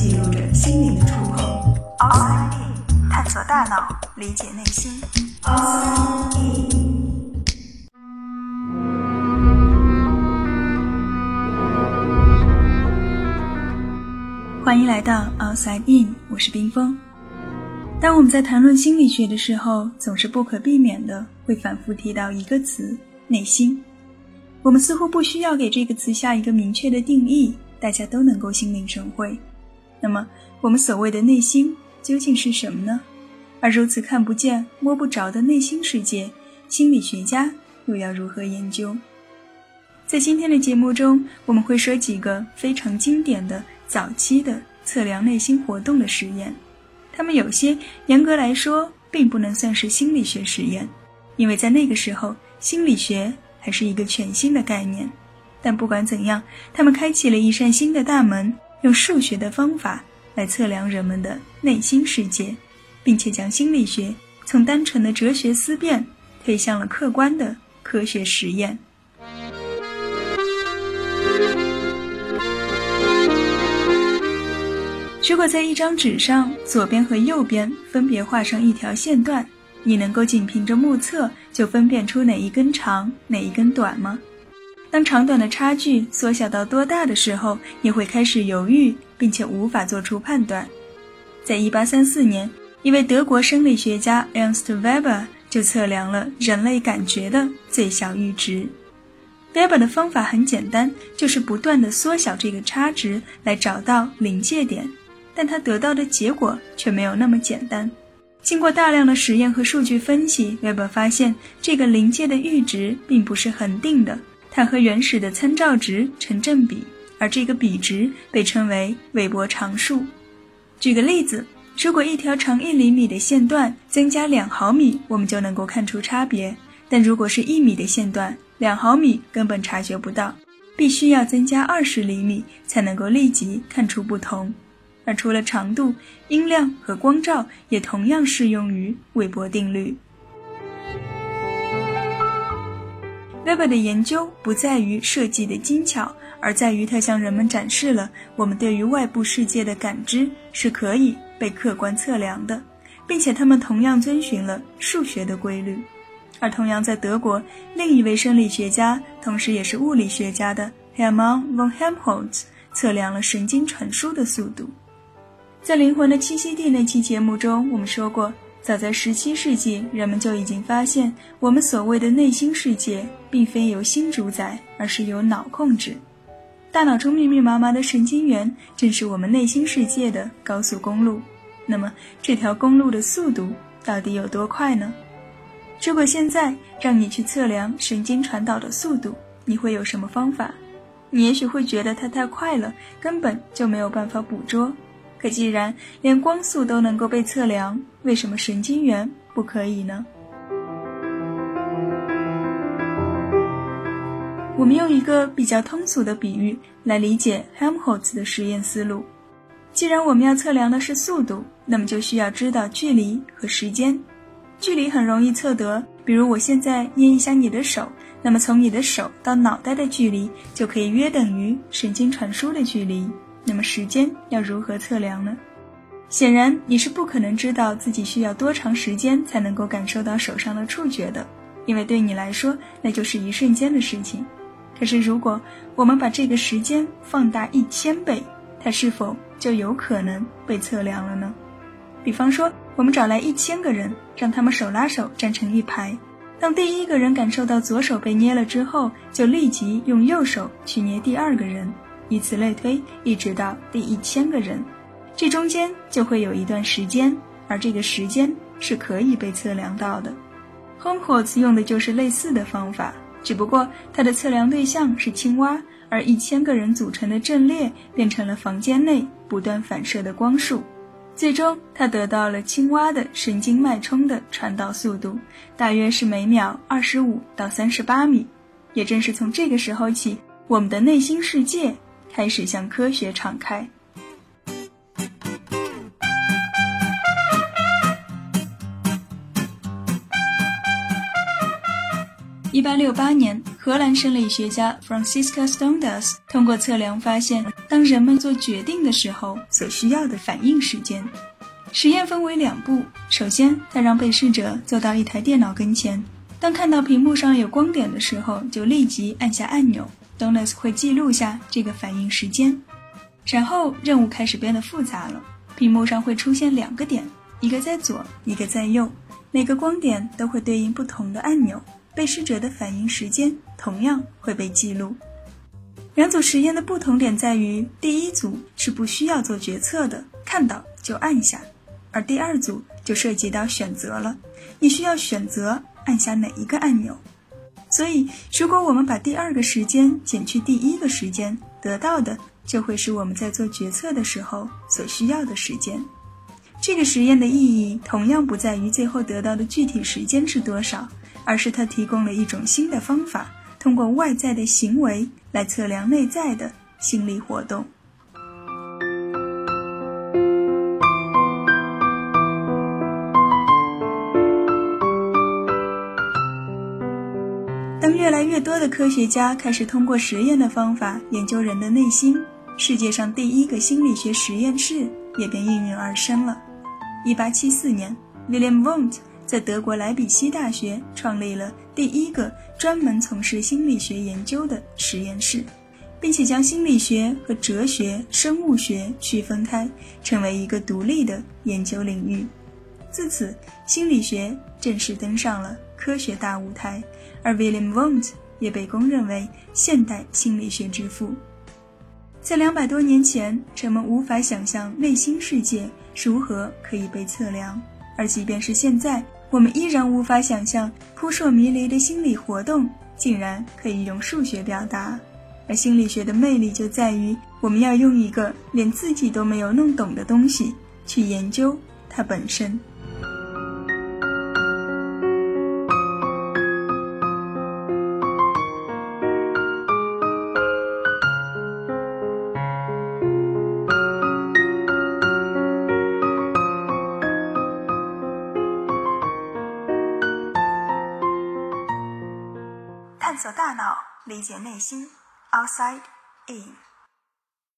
记录着心灵的触碰。Outside In，探索大脑，理解内心。Outside In。欢迎来到 Outside In，我是冰峰。当我们在谈论心理学的时候，总是不可避免的会反复提到一个词——内心。我们似乎不需要给这个词下一个明确的定义，大家都能够心领神会。那么，我们所谓的内心究竟是什么呢？而如此看不见、摸不着的内心世界，心理学家又要如何研究？在今天的节目中，我们会说几个非常经典的早期的测量内心活动的实验。他们有些严格来说并不能算是心理学实验，因为在那个时候心理学还是一个全新的概念。但不管怎样，他们开启了一扇新的大门，用数学的方法来测量人们的内心世界，并且将心理学从单纯的哲学思辨推向了客观的科学实验。如果在一张纸上左边和右边分别画上一条线段，你能够仅凭着目测就分辨出哪一根长，哪一根短吗？当长短的差距缩小到多大的时候，你会开始犹豫，并且无法做出判断。在一八三四年，一位德国生理学家 Ernst Weber 就测量了人类感觉的最小阈值。Weber 的方法很简单，就是不断的缩小这个差值，来找到临界点。但他得到的结果却没有那么简单。经过大量的实验和数据分析，Weber 发现这个临界的阈值并不是恒定的，它和原始的参照值成正比，而这个比值被称为韦伯常数。举个例子，如果一条长一厘米的线段增加两毫米，我们就能够看出差别；但如果是一米的线段，两毫米根本察觉不到，必须要增加二十厘米才能够立即看出不同。而除了长度，音量和光照也同样适用于韦伯定律。Weber 的研究不在于设计的精巧，而在于他向人们展示了我们对于外部世界的感知是可以被客观测量的，并且他们同样遵循了数学的规律。而同样在德国，另一位生理学家，同时也是物理学家的 Hermann von Helmholtz 测量了神经传输的速度。在《灵魂的栖息地》那期节目中，我们说过，早在17世纪，人们就已经发现，我们所谓的内心世界，并非由心主宰，而是由脑控制。大脑中密密麻麻的神经元，正是我们内心世界的高速公路。那么，这条公路的速度到底有多快呢？如果现在让你去测量神经传导的速度，你会有什么方法？你也许会觉得它太快了，根本就没有办法捕捉。可既然连光速都能够被测量，为什么神经元不可以呢？我们用一个比较通俗的比喻来理解 Helmholtz 的实验思路。既然我们要测量的是速度，那么就需要知道距离和时间。距离很容易测得，比如我现在捏一下你的手，那么从你的手到脑袋的距离就可以约等于神经传输的距离。那么时间要如何测量呢？显然你是不可能知道自己需要多长时间才能够感受到手上的触觉的，因为对你来说那就是一瞬间的事情。可是如果我们把这个时间放大一千倍，它是否就有可能被测量了呢？比方说，我们找来一千个人，让他们手拉手站成一排，当第一个人感受到左手被捏了之后，就立即用右手去捏第二个人。以此类推，一直到第一千个人，这中间就会有一段时间，而这个时间是可以被测量到的。Helmholtz 用的就是类似的方法，只不过他的测量对象是青蛙，而一千个人组成的阵列变成了房间内不断反射的光束。最终，他得到了青蛙的神经脉冲的传导速度，大约是每秒二十五到三十八米。也正是从这个时候起，我们的内心世界。开始向科学敞开。一八六八年，荷兰生理学家 Francisca Stondas 通过测量发现，当人们做决定的时候所需要的反应时间。实验分为两步，首先他让被试者坐到一台电脑跟前，当看到屏幕上有光点的时候，就立即按下按钮。Stondas 会记录下这个反应时间。然后任务开始变得复杂了，屏幕上会出现两个点，一个在左，一个在右，每个光点都会对应不同的按钮。被试者的反应时间同样会被记录。两组实验的不同点在于，第一组是不需要做决策的，看到就按下；而第二组就涉及到选择了，你需要选择按下哪一个按钮。所以，如果我们把第二个时间减去第一个时间，得到的就会是我们在做决策的时候所需要的时间。这个实验的意义同样不在于最后得到的具体时间是多少。而是它提供了一种新的方法，通过外在的行为来测量内在的心理活动。当越来越多的科学家开始通过实验的方法研究人的内心，世界上第一个心理学实验室也便应运而生了。1874年，William Wundt。在德国莱比锡大学创立了第一个专门从事心理学研究的实验室，并且将心理学和哲学、生物学区分开，成为一个独立的研究领域。自此，心理学正式登上了科学大舞台，而 William Wundt 也被公认为现代心理学之父。在两百多年前，人们无法想象内心世界如何可以被测量，而即便是现在。我们依然无法想象扑朔迷离的心理活动竟然可以用数学表达，而心理学的魅力就在于我们要用一个连自己都没有弄懂的东西去研究它本身。探索大脑，理解内心。Outside in。